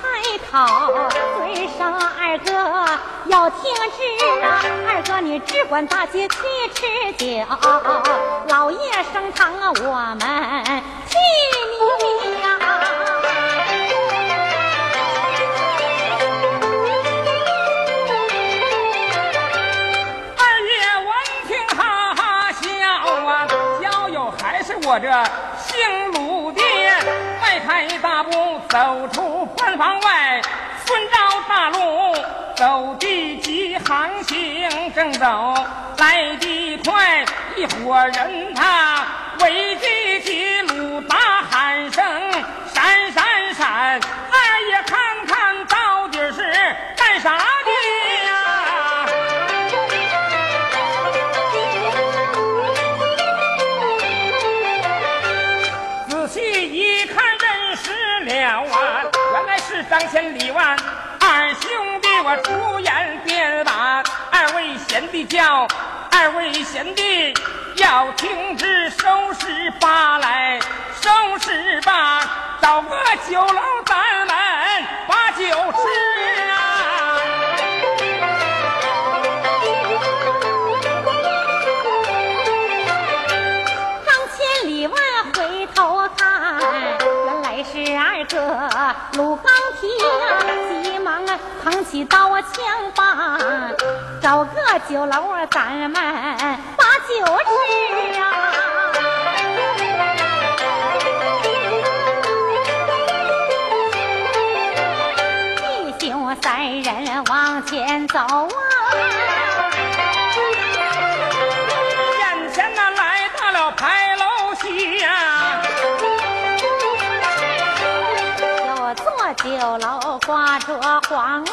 开口，嘴上二哥要听旨啊，二哥你只管大街去吃酒，老爷升堂啊，我们替你呀、二爷闻听哈哈笑啊，小友还是我这走出关房外，顺照大路走地急，行行正走。来得快，一伙人他围的急，千里万二兄弟，我出言便把二位贤弟叫，二位贤弟要听旨收拾吧来，收拾吧，找个酒楼咱们把酒吃啊。鲁刚听，急忙啊扛起刀枪把，找个酒楼啊咱们把酒吃啊。弟兄三人往前走楼挂着黄啊，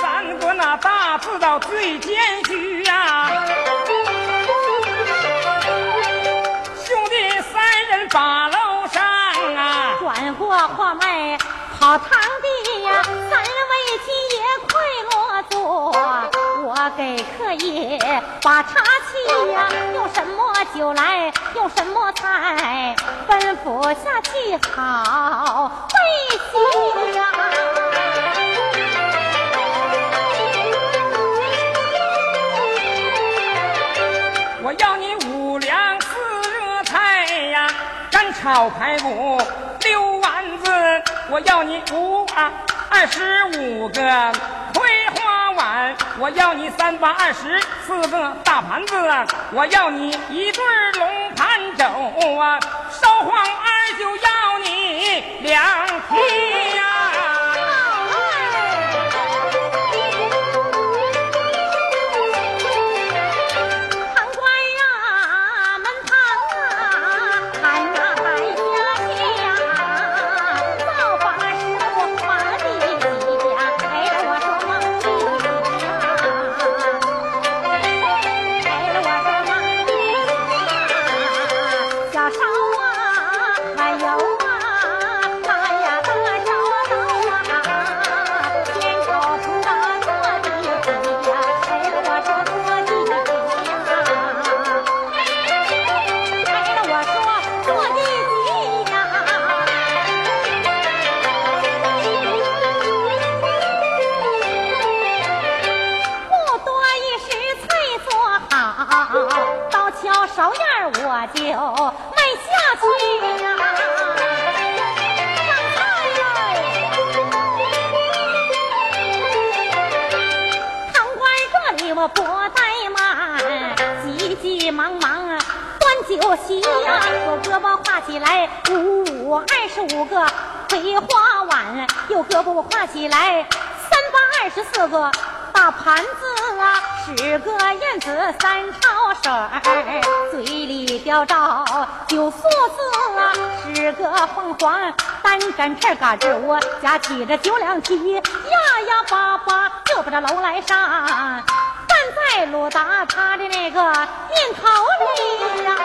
三国那大字到最艰巨呀、兄弟三人把楼上啊，转过货卖跑堂给客爷把茶沏呀，用什么酒来，用什么菜，吩咐下去好备齐呀。我要你五两四热菜呀，干炒排骨六丸子，我要你五啊二十五个我要你三八二十四个大盘子，我要你一对龙盘肘啊，烧黄二就要你两屉单沾片嘎吱窝，夹起着九两蹄，呀呀叭叭就把这楼来上。站在鲁达他的那个念头里呀。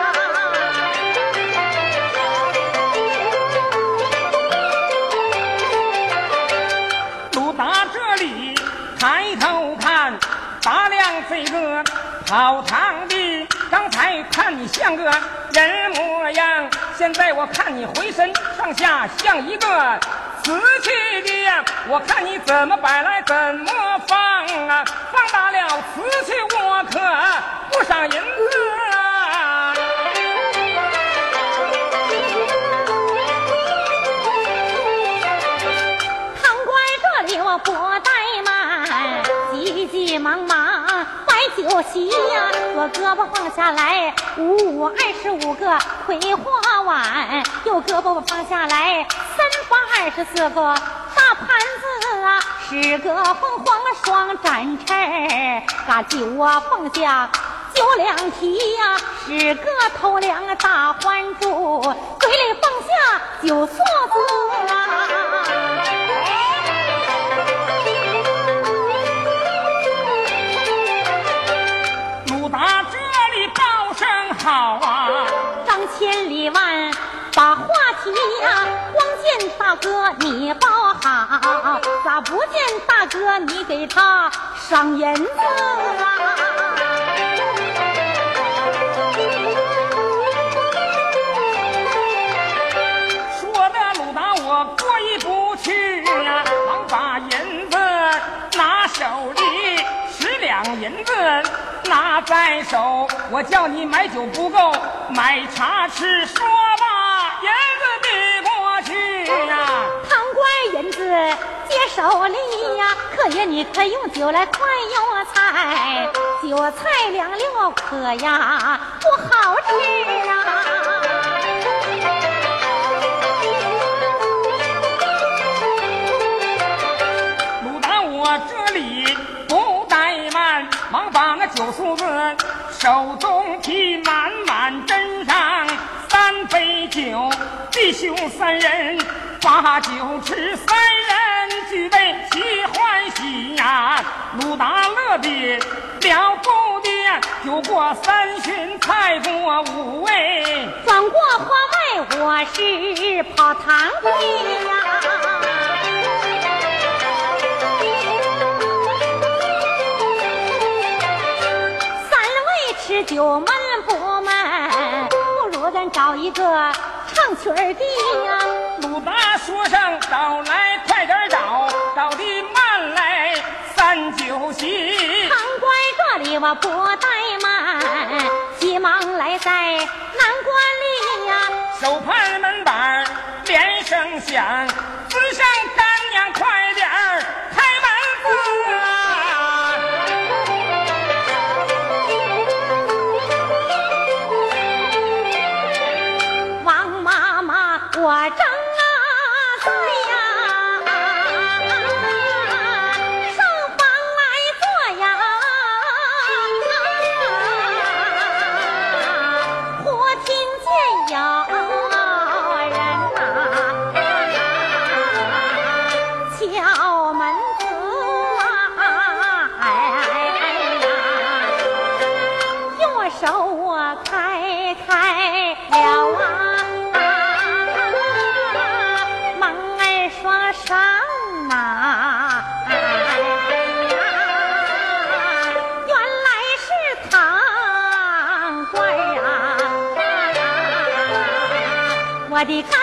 鲁达这里抬头看，打量这个跑堂的，看你像个人模样，现在我看你浑身上下像一个瓷器的，我看你怎么摆来怎么放啊，放大了瓷器我可不赏银子。堂官这里我不怠慢，急急忙忙酒席呀，我胳膊放下来，五五二十五个葵花碗，右胳膊放下来，三八二十四个大盘子啊，十个凤凰双展翅儿，嘎酒啊放下。酒两提呀，十个头梁大环珠，嘴里放下九梭子啊。好啊！张千里万把话题呀、光见大哥你包好，咋不见大哥你给他赏银子啊？说的鲁达我过意不去呀、忙把银子拿手里，十两银子拿在手，我叫你买酒不够，买茶吃，说吧，银子递过去呀、堂官银子接手里呀，客爷你可用酒来换药菜，酒菜凉了可呀不好吃啊。忙把那酒酥子手中提，满满斟上三杯酒，弟兄三人把酒吃，三人举杯齐欢喜呀、鲁达乐的了不得，酒过三巡，菜过五味。转过花外，我是跑堂的呀。位吃酒闷不闷？不如咱找一个唱曲儿的呀。鲁达说声找来，快点找，找的慢来三九席。堂官这里我不怠慢，急忙来在南关里呀。手拍门板连声响，子上的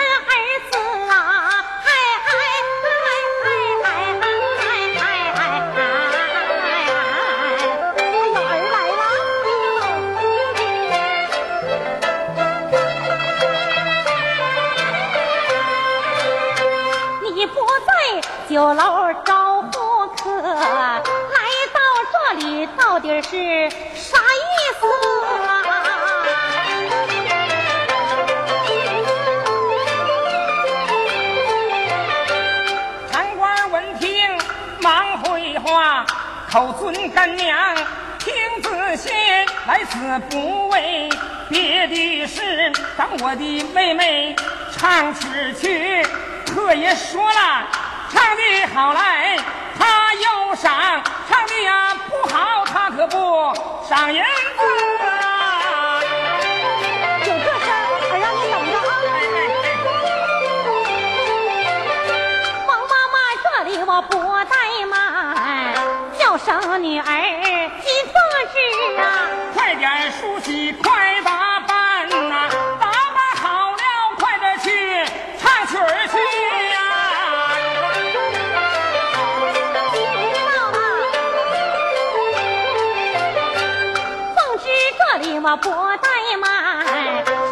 我的妹妹唱曲去。客爷说了，唱的好来，他又赏，唱的呀不好，他可不赏银子。就这事儿，俺让你等着啊！王妈妈这里我不怠慢，要生女儿急做事啊！快点梳洗，快我不怠慢，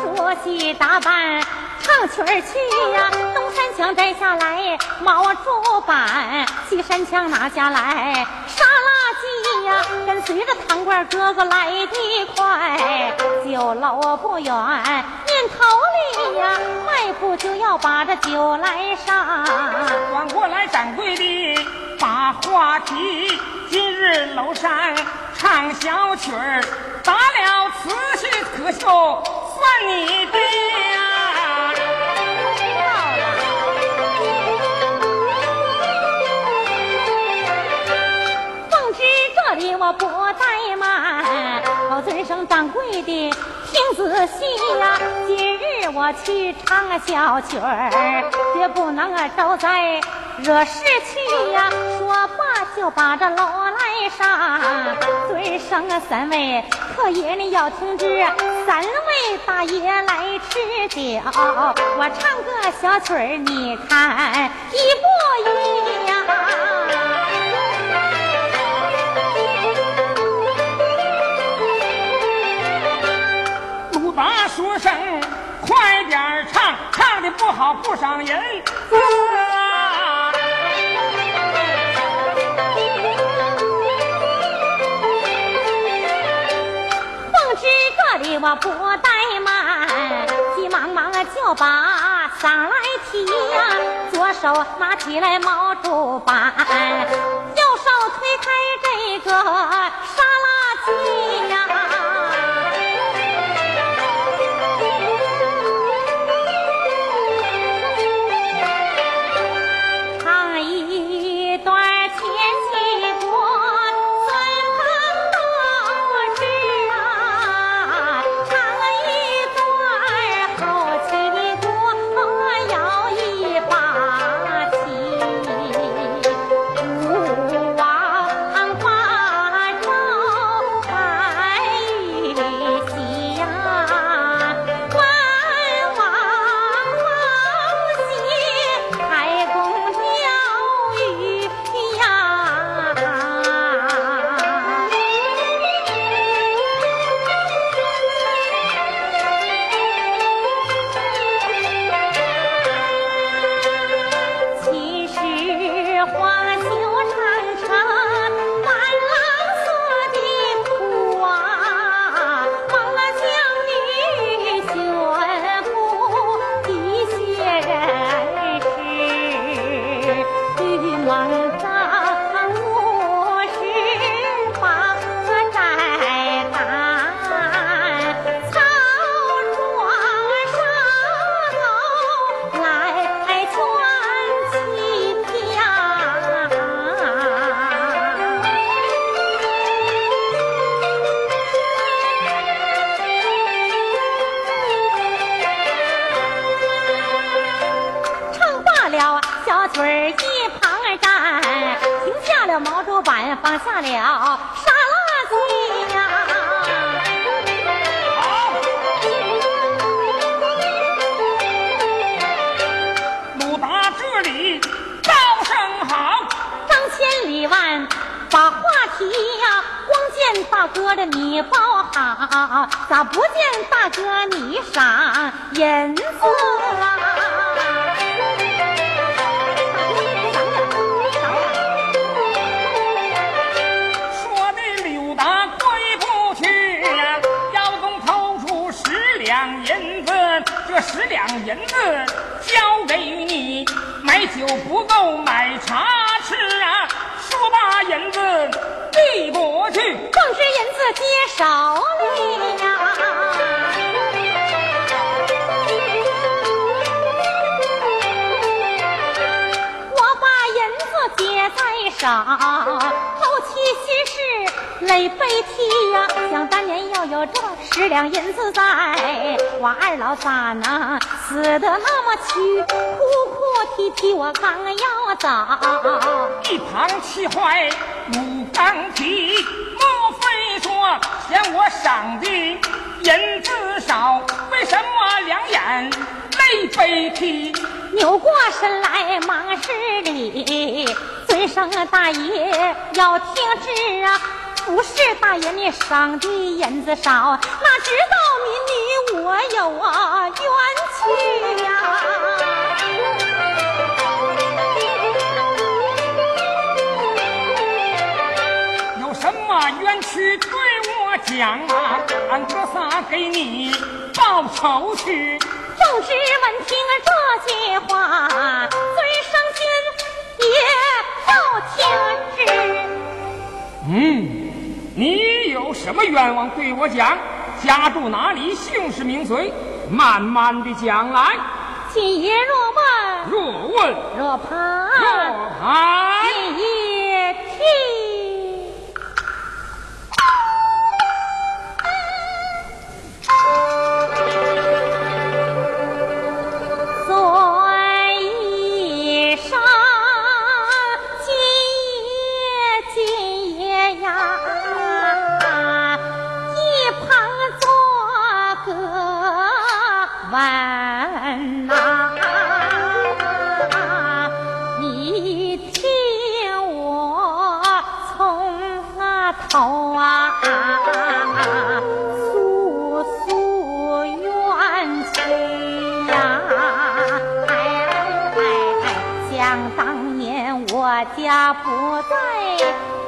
梳洗打扮。唱曲儿去呀，东山墙摘下来毛竹板，西山墙拿下来沙拉鸡呀，跟随着堂官哥哥来得快，酒楼不远，念头里呀，迈步就要把这酒来上。转过来，掌柜的把话题，今日楼上唱小曲儿，打了慈禧可秀算你的呀。凤芝这里我不怠慢，老尊声掌柜的听仔细呀、今日我去唱个小曲儿，绝不能啊招灾惹事去呀、说罢就把这楼上，尊声啊三位客爷你要听知，三位大爷来吃酒，我唱个小曲儿，你看一不一呀？鲁达说声快点唱，唱的不好不赏银我不怠慢，急忙忙就把嗓来提呀、左手拿起来毛竹板，右手推开这个我把银子接在手少，头起心事泪悲啼呀。想当年要有这十两银子在，我二老咋能死得那么屈？哭哭啼啼我刚要走，一旁气坏如钢皮，莫非说嫌我赏的银子少？为什么两眼泪悲啼？扭过身来忙施礼，尊声大爷要听旨啊！不是大爷你赏的银子少，哪知道民女我有啊冤屈呀！有什么冤屈对我讲啊？俺哥仨给你报仇去。众士闻听这些话，最伤心也要听之。嗯，你有什么愿望对我讲？家住哪里？姓氏名谁？慢慢的讲来。今夜若问，若问若盼，若盼，今夜听。家不在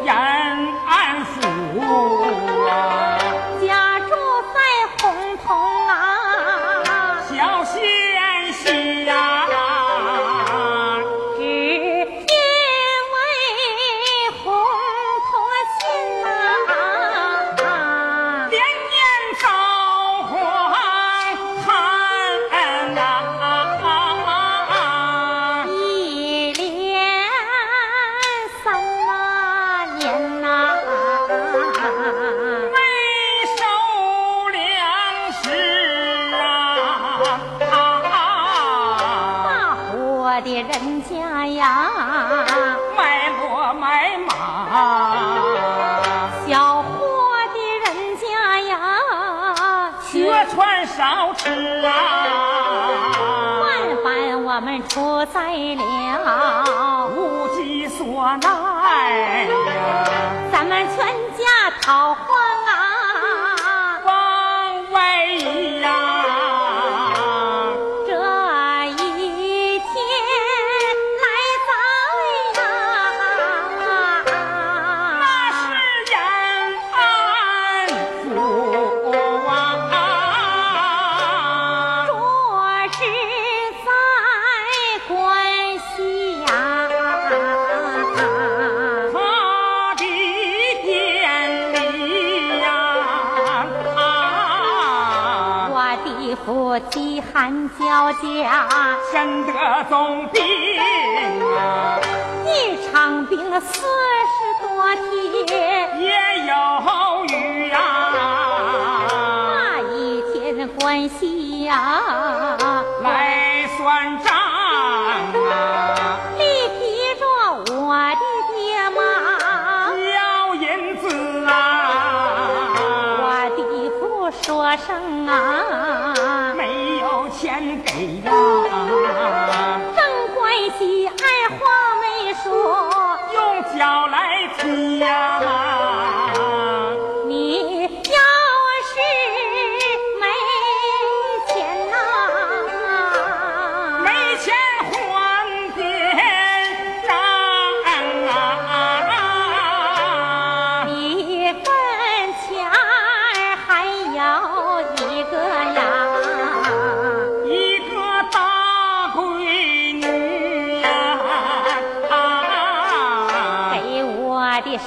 人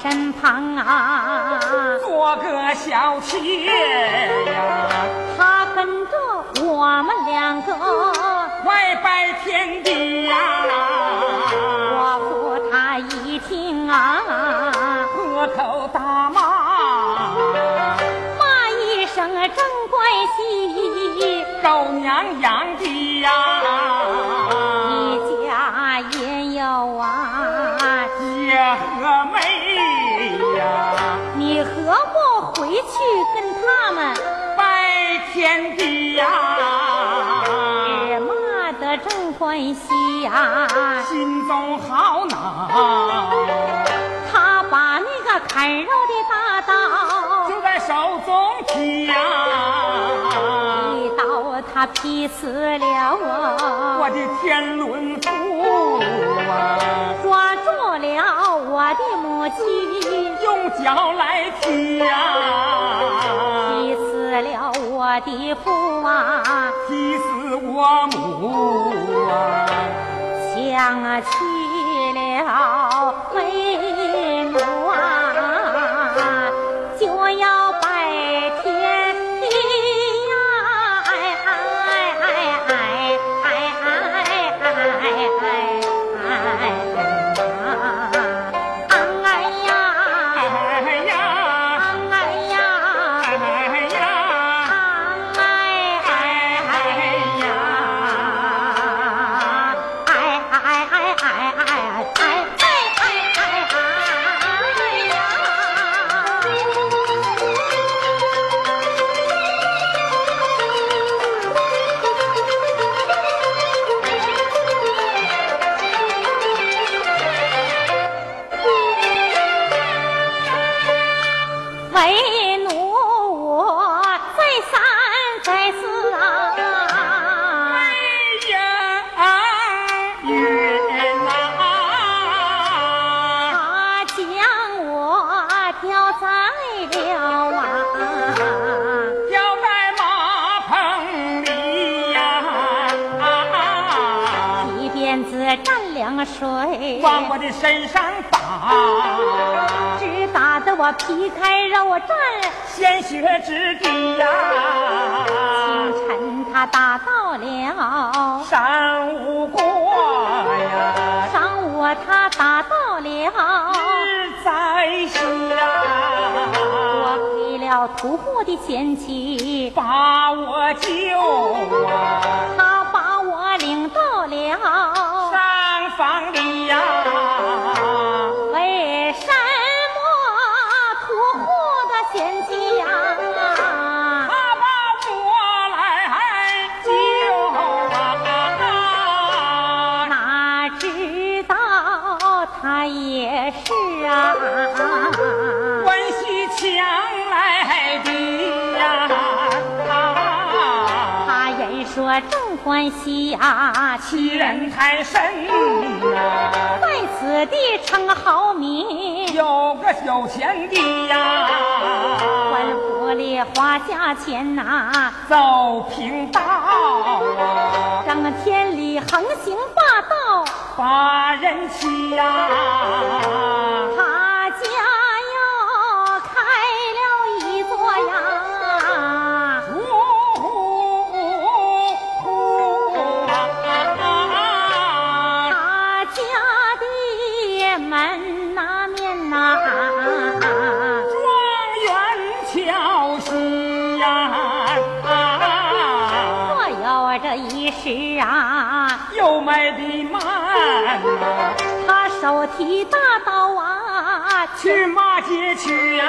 身旁啊，做个小妾呀，他跟着我们两个外拜天地呀。天地呀，妈的正欢喜呀，心中好恼。他把那个砍肉的大刀就在手中提呀，一刀他劈死了我，我的天伦父啊，抓住了我的母亲，用脚来踢呀，了我的父啊，气死我母啊，想起了为奴啊，就要赔了屠户的贤妻，把我救啊，他把我领到了。上房里呀，为什么屠户的贤妻呀？他把我来救啊，哪知道他也是啊，正欢喜呀，欺人太甚啊，在此地称豪名，有个小贤弟呀，官府里花价钱呐、走平道啊，整天里横行霸道，把人欺呀，去骂街去呀，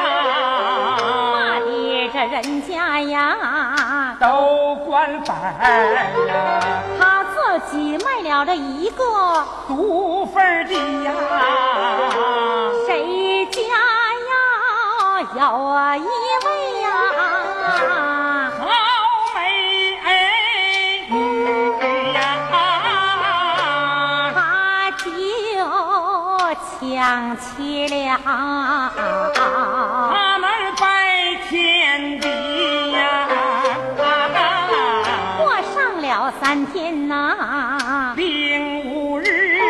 骂的这人家呀，都官反呀，他自己卖了这一个，独份儿的呀，谁家要要啊一位抢起了。他们拜天地呀，过上了三天呐、零五日呀，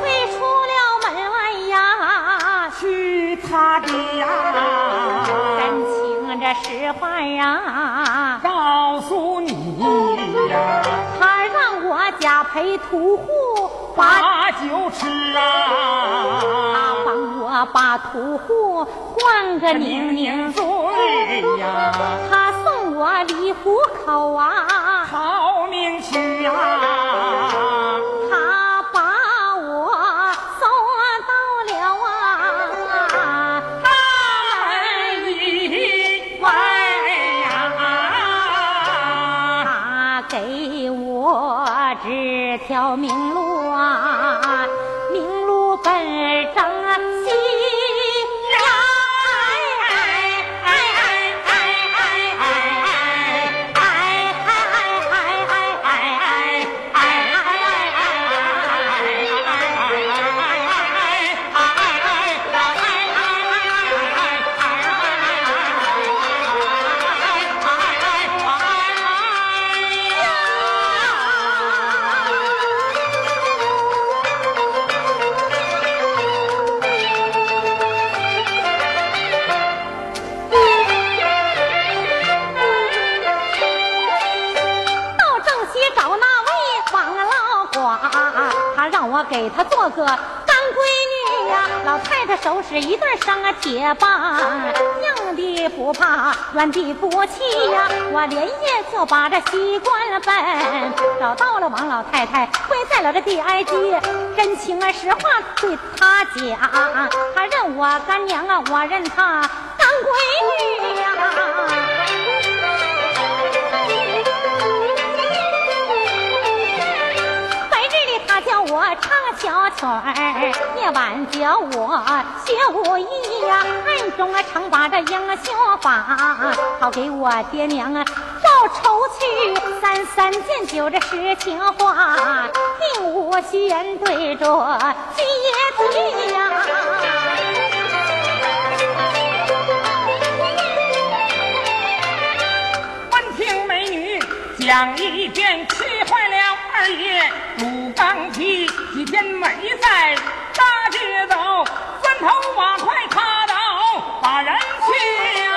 推出了门外呀，去他的呀，真情这实话呀，告诉你呀，他让我家陪屠户把，酒吃他啊，把屠户换个宁宁嘴呀！他送我离虎口啊，逃命去啊！他把我送到了啊，大营外呀，他给我指条明路。我给他做个干闺女呀，老太太收拾一对上啊铁棒，硬的不怕，软的不气呀。我连夜就把这西关奔，找到了王老太太，跪在了这地挨地，真情啊实话对她讲，她认我干娘啊，我认她干闺女小曲儿，夜晚教我学武艺呀，暗中啊常把这英雄法，好给我爹娘啊报仇去。三三见酒这实情话，并无闲对着接题呀。闻听美女讲一遍，气坏了二爷。刚起几天没在大街走，砖头瓦块踏倒把人气呀。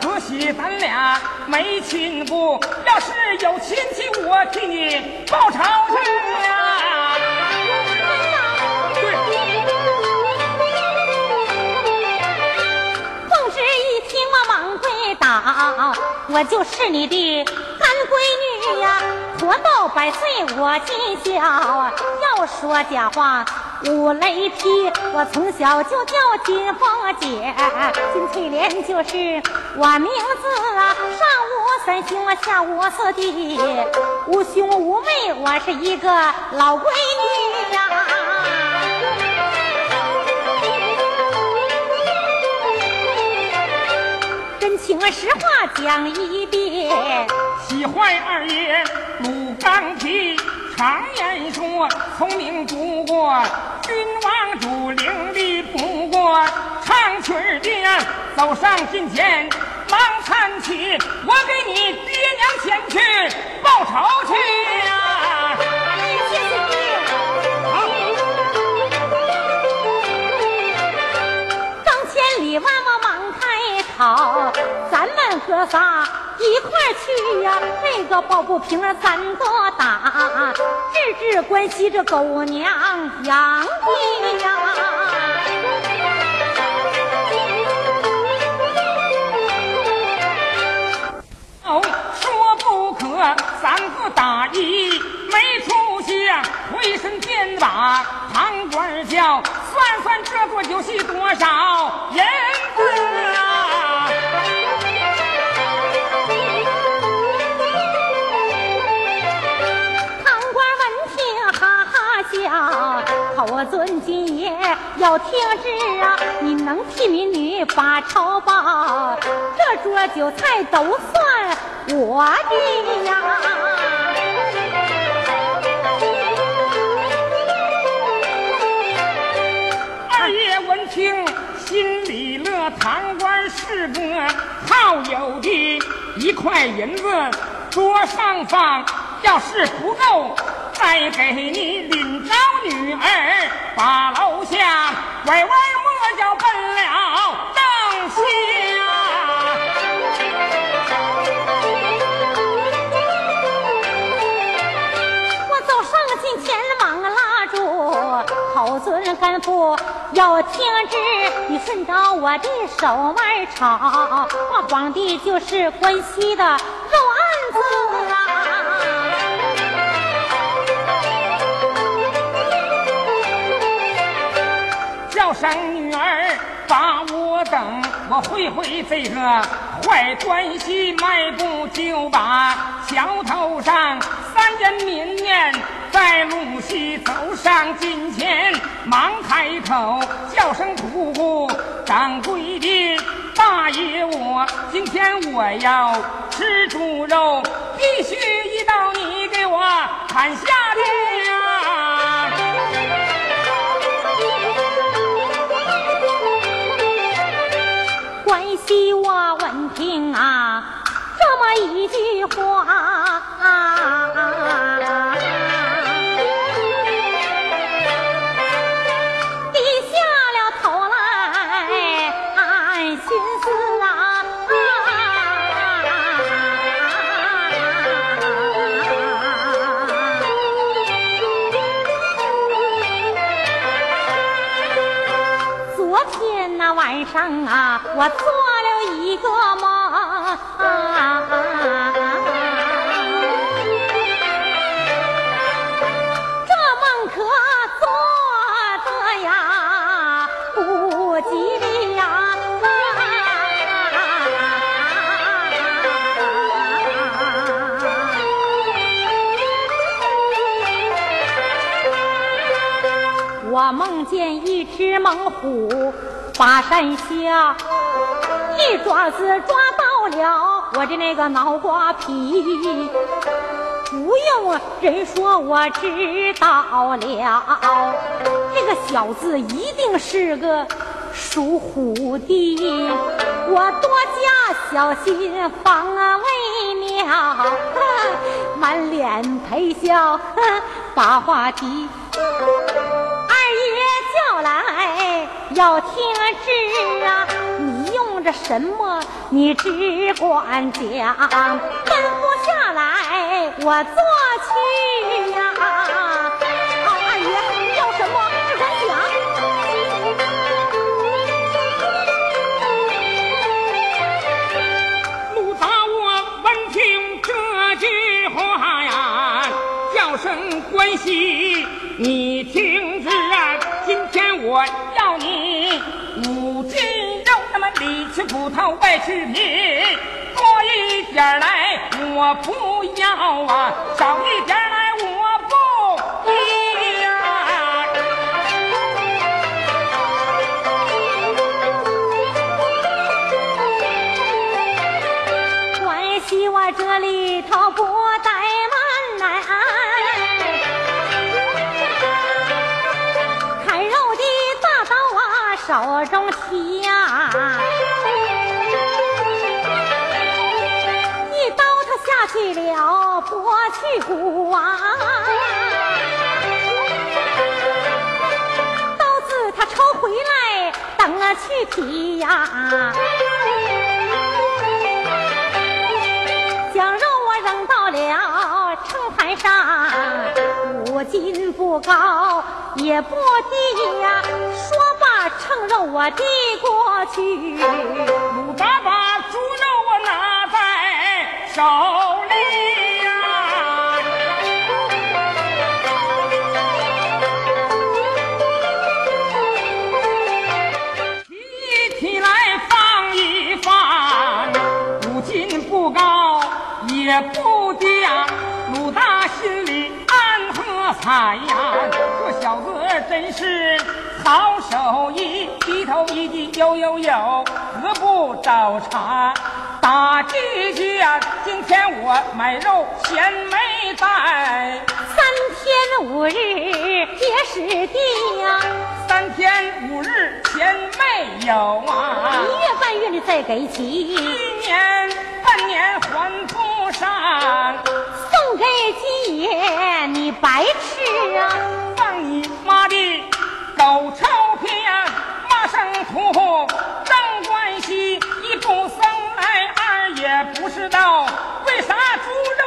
可惜咱俩没亲故，要是有亲戚，我替你报仇去呀。我就是你的干闺女呀，活到百岁我尽孝。要说假话五雷劈，我从小就叫金凤姐，金翠莲就是我名字啊。上无三兄，下无四弟，无兄无妹，我是一个老闺实话讲一遍，喜欢二爷鲁刚提，常言说聪明不过君王主，伶俐不过唱曲儿的，走上近前忙搀起，我给你爹娘前去报仇去呀！好。咱们哥仨一块去呀！这个抱不平咱个打，日日关系这狗娘养的呀！哦，说不可，三个打一没出息呀，回身便把堂倌叫，算算这座酒席多少银子啊！我尊今夜要听旨啊！你能替民女把仇报，这桌酒菜都算我的呀！二爷闻听心里乐，堂官是个好友的，一块银子桌上放，要是不够。再给你领着女儿，把楼下拐弯抹角奔了正下。我走上近前忙拉住口尊干父要听旨，你顺着我的手腕抄，画皇帝就是关西的肉案子生女儿把我等，我会会这个坏关系，迈步就把桥头上三人面面在路西走上近前，忙开口叫声姑姑，掌柜的大爷我今天我要吃猪肉，必须一道你给我砍下的。替我闻听啊，这么一句话，低下了头来暗寻思啊，昨天那晚上啊，我做。一个梦，这梦可做的呀不吉利呀！我梦见一只猛虎把山下。一爪子抓到了我的那个脑瓜皮，不用人说我知道了，这个小子一定是个属虎的，我多加小心防啊为妙，满脸陪笑把话题。二爷叫来要听旨啊！这什么？你只管讲，吩咐下来，我做里吃葡萄外吃皮，多一点来我不要啊，少一点去了剥去骨啊，刀子他抽回来等了去皮呀，将肉我扔到了秤盘上，五斤不高也不低呀，说罢称肉我递过去，鲁大把猪肉我拿在手。不低呀，鲁大心里暗喝彩呀，这小子真是好手艺，低头一低呦呦呦，何不找茬打鸡架？今天我买肉钱没带，三天五日也是的呀，三天五日前没有啊，一月半月的再给起，一年半年还不。上送给金爷，你白吃啊！放你妈的狗臭屁呀！骂声土，张关系一不送来，二也不知道为啥猪肉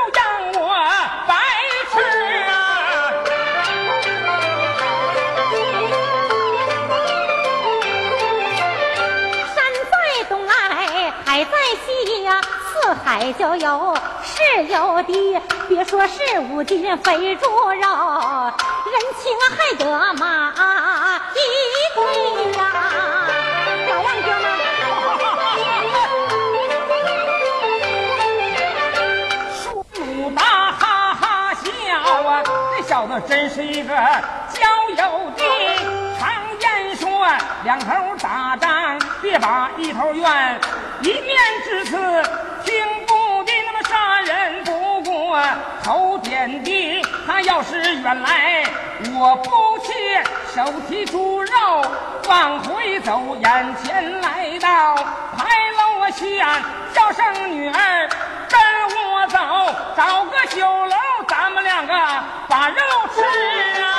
四海交游是有的别说是五斤肥猪肉人情还得马一股呀。老王哥嘛说鲁大哈哈笑啊这小子真是一个交友的两头打仗，别把一头怨。一面之词，听不得那么杀人不过头点地。他要是远来，我不去手提猪肉往回走，眼前来到牌楼下，叫声女儿跟我走，找个酒楼，咱们两个把肉吃啊！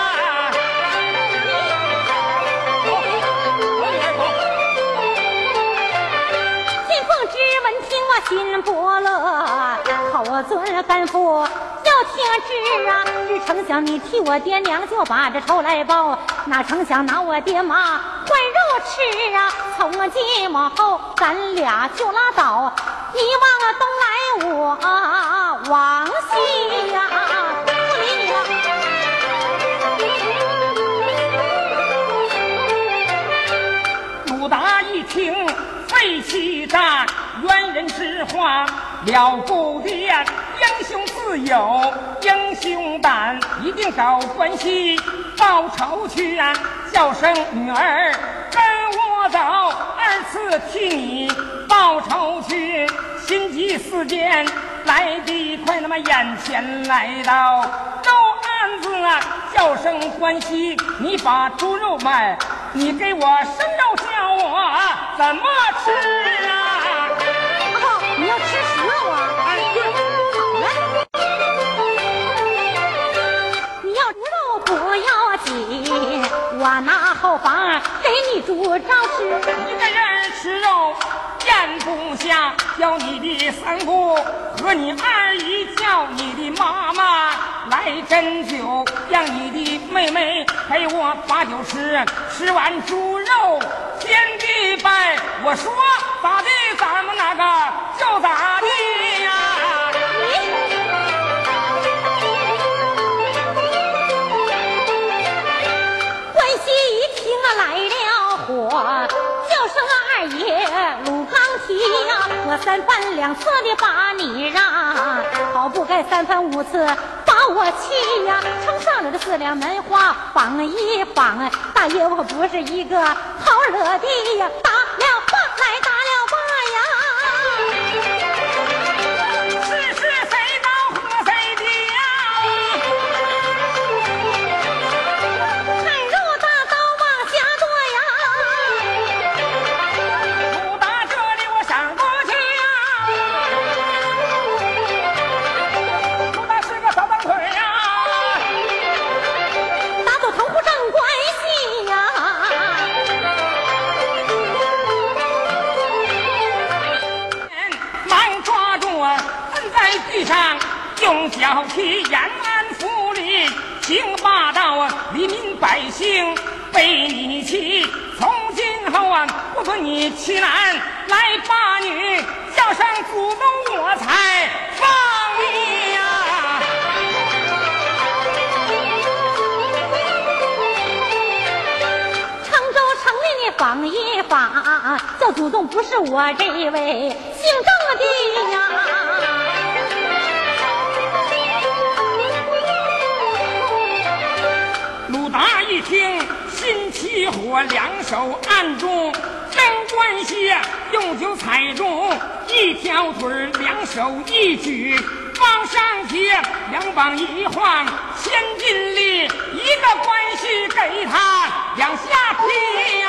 心不乐，口尊干父要听旨啊！只成想你替我爹娘就把这仇来报，哪成想拿我爹妈换肉吃啊！从今往后咱俩就拉倒，你往东来，我往西呀、不理你了。鲁达一听，肺气炸，冤人之话了不得。英雄自有英雄胆，一定找关系报仇去啊！叫声女儿跟我走，二次替你报仇去。心急似箭来得快，那么眼前来到肉案子啊，叫声关系，你把猪肉卖，你给我生肉，叫我怎么吃啊？我拿后房给你煮着吃。一个人吃肉咽不下，叫你的三姑和你二姨叫你的妈妈来斟酒，让你的妹妹陪我把酒吃。吃完猪肉天地拜，我说咋的，咱们那个就咋的提呀，我三番两次的把你让，好不该三番五次把我气呀，称上了这四两门花绑一绑，大爷我不是一个好惹的呀，打了用脚踢延安府里，行霸道啊！黎民百姓被你欺，从今后啊，不准你欺男来霸女，叫声祖宗我才放你呀！常州城里你绑一绑，叫祖宗不是我这位姓郑的呀。他一听，心起火，两手按住真关系，用脚踩中一条腿，两手一举往上提，两膀一晃，千斤力，一个关系给他两下劈呀、